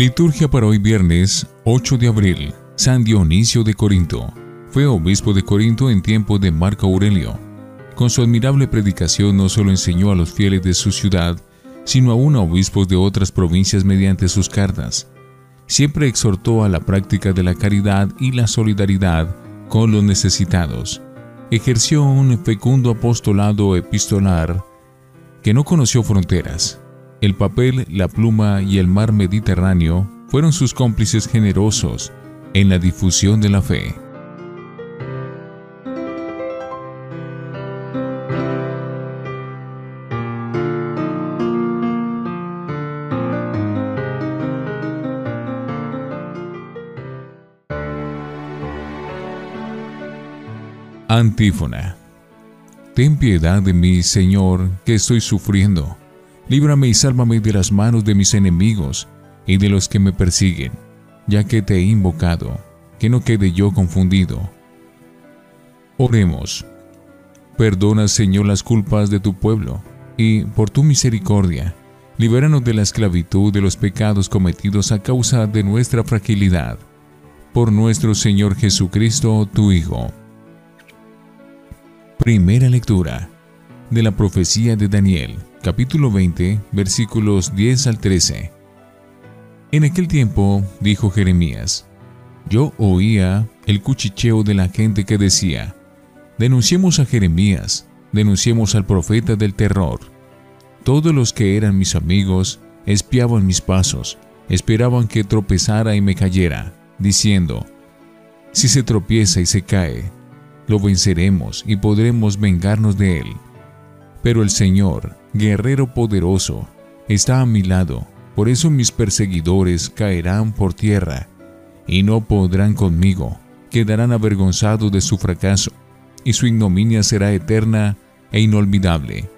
Liturgia para hoy viernes 8 de abril. San Dionisio de Corinto. Fue obispo de Corinto en tiempo de Marco Aurelio. Con su admirable predicación no solo enseñó a los fieles de su ciudad, sino aún a obispos de otras provincias mediante sus cartas. Siempre exhortó a la práctica de la caridad y la solidaridad con los necesitados. Ejerció un fecundo apostolado epistolar que no conoció fronteras. El papel, la pluma y el mar Mediterráneo fueron sus cómplices generosos en la difusión de la fe. Antífona. Ten piedad de mí, Señor, que estoy sufriendo. Líbrame y sálvame de las manos de mis enemigos y de los que me persiguen, ya que te he invocado, que no quede yo confundido. Oremos. Perdona, Señor, las culpas de tu pueblo, y, por tu misericordia, libéranos de la esclavitud de los pecados cometidos a causa de nuestra fragilidad. Por nuestro Señor Jesucristo, tu Hijo Primera lectura de la profecía de Daniel, capítulo 20, versículos 10 al 13. En aquel tiempo dijo Jeremías, yo oía el cuchicheo de la gente que decía, denunciemos a Jeremías, denunciemos al profeta del terror. Todos los que eran mis amigos espiaban mis pasos, esperaban que tropezara y me cayera, diciendo, si se tropieza y se cae, lo venceremos y podremos vengarnos de él. Pero el Señor, guerrero poderoso, está a mi lado, por eso mis perseguidores caerán por tierra y no podrán conmigo, quedarán avergonzados de su fracaso, y su ignominia será eterna e inolvidable.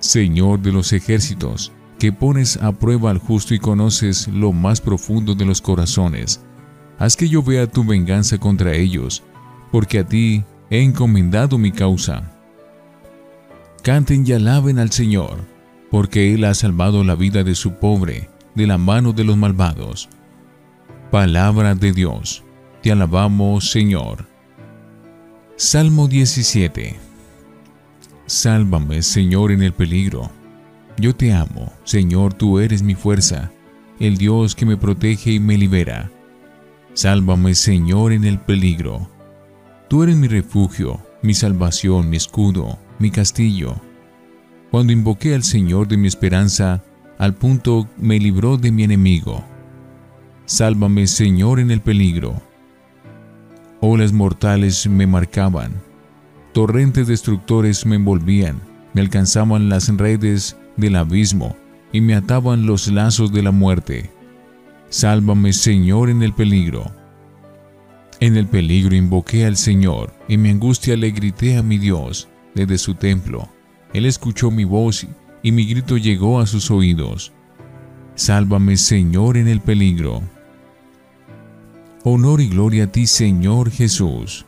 Señor de los ejércitos, que pones a prueba al justo y conoces lo más profundo de los corazones, haz que yo vea tu venganza contra ellos porque a ti he encomendado mi causa. Canten y alaben al Señor, porque Él ha salvado la vida de su pobre de la mano de los malvados. Palabra de Dios, te alabamos Señor. Salmo 17 Sálvame, Señor, en el peligro. Yo te amo, Señor, tú eres mi fuerza, el Dios que me protege y me libera. Sálvame, Señor, en el peligro Tú eres mi refugio, mi salvación, mi escudo, mi castillo. Cuando invoqué al Señor de mi esperanza, al punto me libró de mi enemigo. Sálvame, Señor, en el peligro. Olas mortales me marcaban, torrentes destructores me envolvían, me alcanzaban las redes del abismo y me ataban los lazos de la muerte. Sálvame, Señor, en el peligro. En el peligro invoqué al Señor, y mi angustia le grité a mi Dios desde su templo. Él escuchó mi voz y mi grito llegó a sus oídos. Sálvame, Señor, en el peligro. Honor y gloria a ti, Señor Jesús.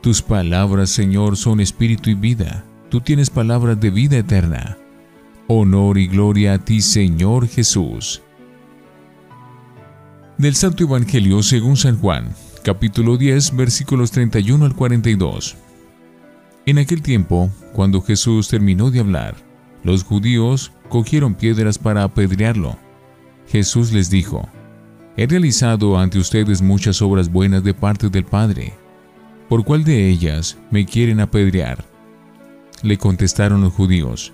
Tus palabras, Señor, son espíritu y vida. Tú tienes palabras de vida eterna. Honor y gloria a ti, Señor Jesús. Del Santo Evangelio según San Juan capítulo 10, versículos 31 al 42. En aquel tiempo, cuando Jesús terminó de hablar, los judíos cogieron piedras para apedrearlo. Jesús les dijo, He realizado ante ustedes muchas obras buenas de parte del Padre. ¿Por cuál de ellas me quieren apedrear? Le contestaron los judíos,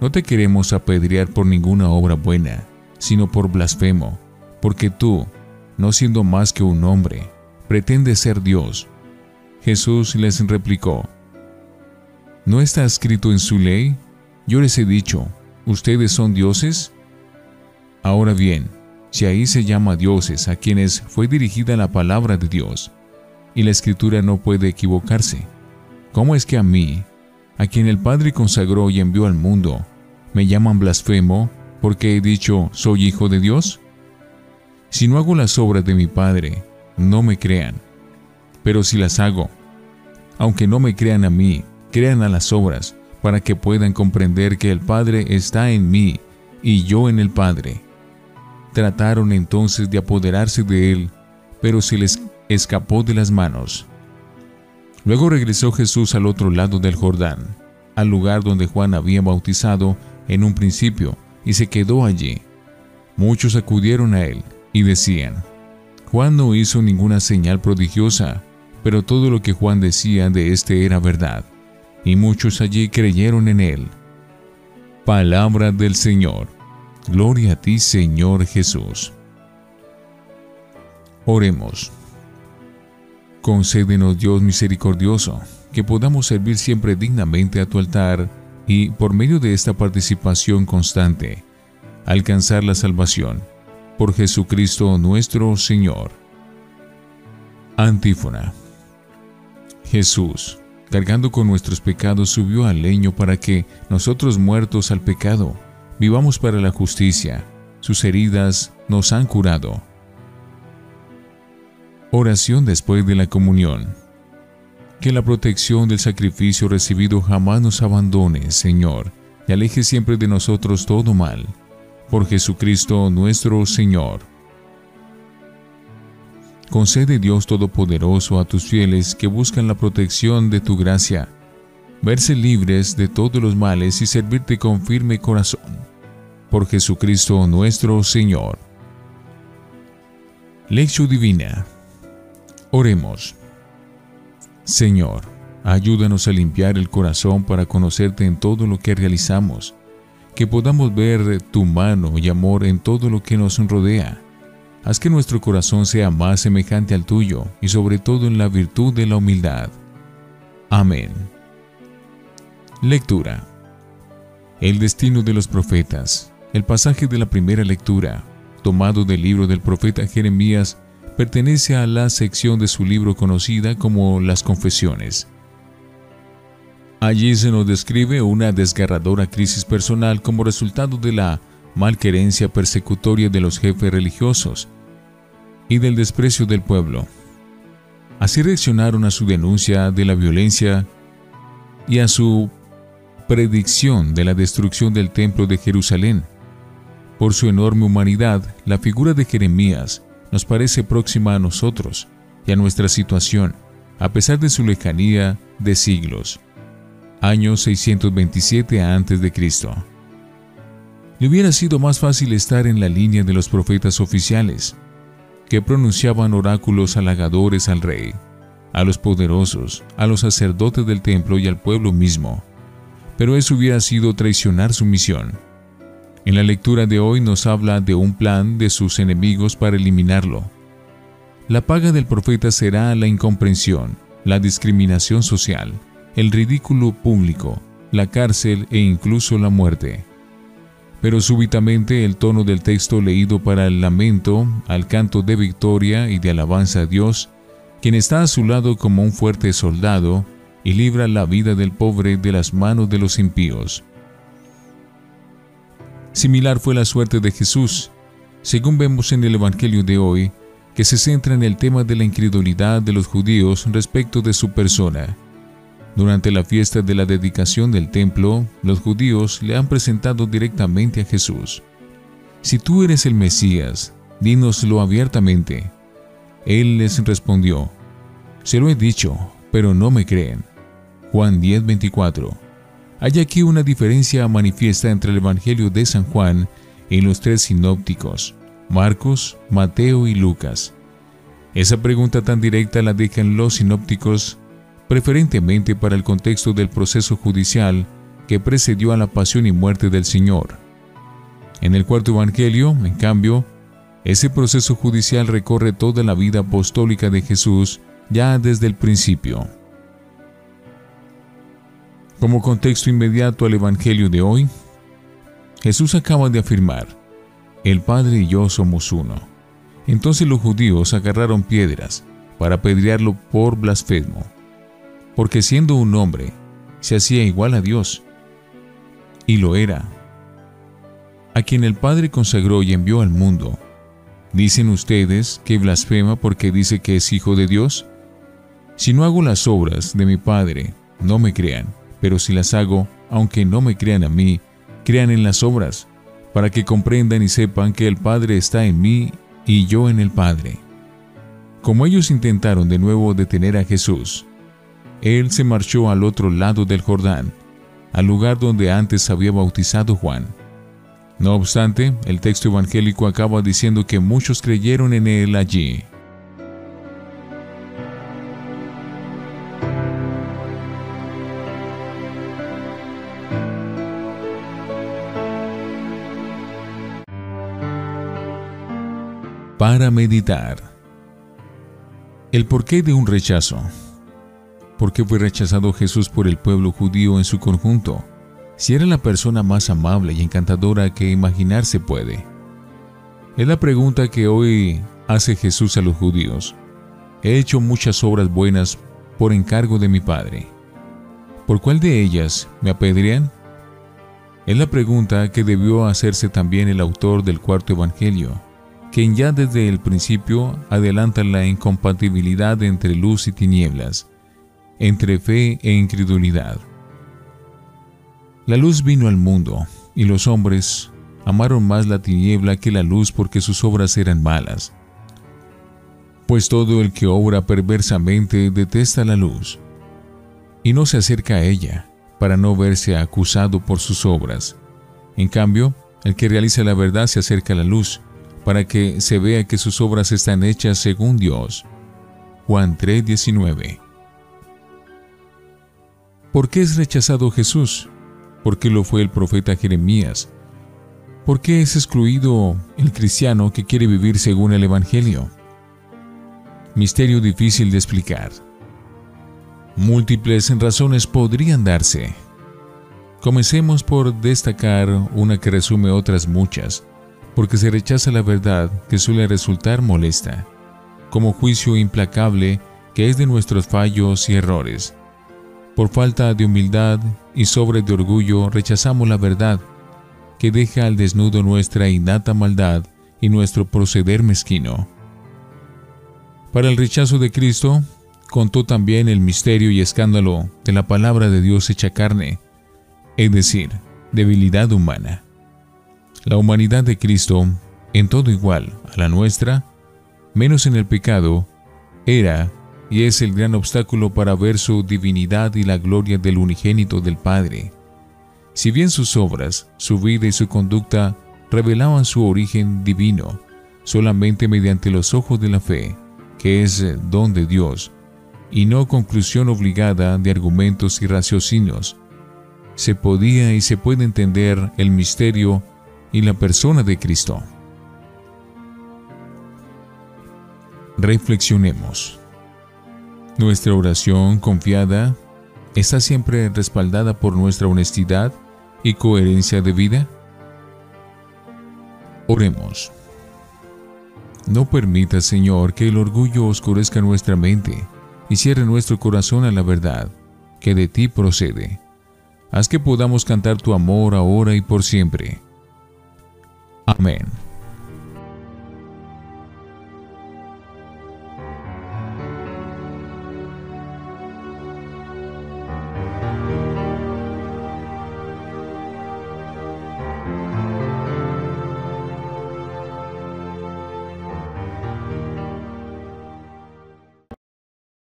No te queremos apedrear por ninguna obra buena, sino por blasfemo, porque tú, no siendo más que un hombre, pretende ser Dios. Jesús les replicó, ¿no está escrito en su ley? Yo les he dicho, ¿ustedes son dioses? Ahora bien, si ahí se llama dioses a quienes fue dirigida la palabra de Dios, y la escritura no puede equivocarse, ¿cómo es que a mí, a quien el Padre consagró y envió al mundo, me llaman blasfemo porque he dicho soy hijo de Dios? Si no hago las obras de mi Padre, no me crean. Pero si las hago, aunque no me crean a mí, crean a las obras, para que puedan comprender que el Padre está en mí y yo en el Padre. trataron entonces de apoderarse de él, pero se les escapó de las manos. Luego regresó Jesús al otro lado del Jordán, al lugar donde Juan había bautizado en un principio, y se quedó allí. Muchos acudieron a él y decían, Juan no hizo ninguna señal prodigiosa, pero todo lo que Juan decía de éste era verdad, y muchos allí creyeron en él. Palabra del Señor. Gloria a ti, Señor Jesús. Oremos. Concédenos, Dios misericordioso, que podamos servir siempre dignamente a tu altar y, por medio de esta participación constante, alcanzar la salvación. Por Jesucristo nuestro Señor. Antífona. Jesús, cargando con nuestros pecados, subió al leño para que, nosotros muertos al pecado, vivamos para la justicia. Sus heridas nos han curado. Oración después de la comunión. Que la protección del sacrificio recibido jamás nos abandone, Señor, y aleje siempre de nosotros todo mal. Por Jesucristo nuestro Señor. Concede Dios Todopoderoso a tus fieles que buscan la protección de tu gracia, verse libres de todos los males y servirte con firme corazón. Por Jesucristo nuestro Señor. Lección Divina. Oremos. Señor, ayúdanos a limpiar el corazón para conocerte en todo lo que realizamos, que podamos ver tu mano y amor en todo lo que nos rodea Haz que nuestro corazón sea más semejante al tuyo y sobre todo en la virtud de la humildad. Amén. Lectura. El destino de los profetas. El pasaje de la primera lectura, tomado del libro del profeta Jeremías, pertenece a la sección de su libro conocida como Las Confesiones. Allí se nos describe una desgarradora crisis personal como resultado de la malquerencia persecutoria de los jefes religiosos y del desprecio del pueblo. Así reaccionaron a su denuncia de la violencia y a su predicción de la destrucción del templo de Jerusalén. Por su enorme humanidad, la figura de Jeremías nos parece próxima a nosotros y a nuestra situación, a pesar de su lejanía de siglos. Año 627 a.C. Le hubiera sido más fácil estar en la línea de los profetas oficiales, que pronunciaban oráculos halagadores al rey, a los poderosos, a los sacerdotes del templo y al pueblo mismo. Pero eso hubiera sido traicionar su misión. En la lectura de hoy nos habla de un plan de sus enemigos para eliminarlo. La paga del profeta será la incomprensión, la discriminación social, el ridículo público, la cárcel e incluso la muerte. Pero súbitamente el tono del texto leído para el lamento, al canto de victoria y de alabanza a Dios, quien está a su lado como un fuerte soldado y libra la vida del pobre de las manos de los impíos. Similar fue la suerte de Jesús, según vemos en el Evangelio de hoy, que se centra en el tema de la incredulidad de los judíos respecto de su persona. Durante la fiesta de la dedicación del templo, los judíos le han presentado directamente a Jesús. Si tú eres el Mesías, dínoslo abiertamente. Él les respondió, Se lo he dicho, pero no me creen. Juan 10:24. Hay aquí una diferencia manifiesta entre el Evangelio de San Juan y los tres sinópticos, Marcos, Mateo y Lucas. Esa pregunta tan directa la dejan los sinópticos preferentemente para el contexto del proceso judicial que precedió a la pasión y muerte del Señor. En el cuarto Evangelio, en cambio, ese proceso judicial recorre toda la vida apostólica de Jesús ya desde el principio. Como contexto inmediato al Evangelio de hoy, Jesús acaba de afirmar, el Padre y yo somos uno. Entonces los judíos agarraron piedras para apedrearlo por blasfemo porque siendo un hombre, se hacía igual a Dios. Y lo era. A quien el Padre consagró y envió al mundo. ¿Dicen ustedes que blasfema porque dice que es hijo de Dios? Si no hago las obras de mi Padre, no me crean, pero si las hago, aunque no me crean a mí, crean en las obras, para que comprendan y sepan que el Padre está en mí y yo en el Padre. Como ellos intentaron de nuevo detener a Jesús, Él se marchó al otro lado del Jordán, al lugar donde antes había bautizado Juan. No obstante, el texto evangélico acaba diciendo que muchos creyeron en Él allí. para meditar. El porqué de un rechazo. ¿Por qué fue rechazado Jesús por el pueblo judío en su conjunto? Si era la persona más amable y encantadora que imaginarse puede. Es la pregunta que hoy hace Jesús a los judíos. He hecho muchas obras buenas por encargo de mi Padre. ¿Por cuál de ellas me apedrean? Es la pregunta que debió hacerse también el autor del cuarto Evangelio quien ya desde el principio adelanta la incompatibilidad entre luz y tinieblas, entre fe e incredulidad. La luz vino al mundo, y los hombres amaron más la tiniebla que la luz porque sus obras eran malas. Pues todo el que obra perversamente detesta la luz, y no se acerca a ella, para no verse acusado por sus obras. En cambio, el que realiza la verdad se acerca a la luz, para que se vea que sus obras están hechas según Dios. Juan 3:19 ¿Por qué es rechazado Jesús? ¿Por qué lo fue el profeta Jeremías? ¿Por qué es excluido el cristiano que quiere vivir según el Evangelio? Misterio difícil de explicar. Múltiples razones podrían darse. Comencemos por destacar una que resume otras muchas porque se rechaza la verdad que suele resultar molesta, como juicio implacable que es de nuestros fallos y errores. Por falta de humildad y sobre de orgullo rechazamos la verdad, que deja al desnudo nuestra innata maldad y nuestro proceder mezquino. Para el rechazo de Cristo, contó también el misterio y escándalo de la palabra de Dios hecha carne, es decir, debilidad humana. La humanidad de Cristo, en todo igual a la nuestra, menos en el pecado, era y es el gran obstáculo para ver su divinidad y la gloria del unigénito del Padre. Si bien sus obras, su vida y su conducta revelaban su origen divino, solamente mediante los ojos de la fe, que es don de Dios, y no conclusión obligada de argumentos y raciocinios, se podía y se puede entender el misterio y la persona de Cristo. Reflexionemos. Nuestra oración confiada está siempre respaldada por nuestra honestidad y coherencia de vida. Oremos. No permita, Señor, que el orgullo oscurezca nuestra mente y cierre nuestro corazón a la verdad que de ti procede. Haz que podamos cantar tu amor ahora y por siempre. Amén.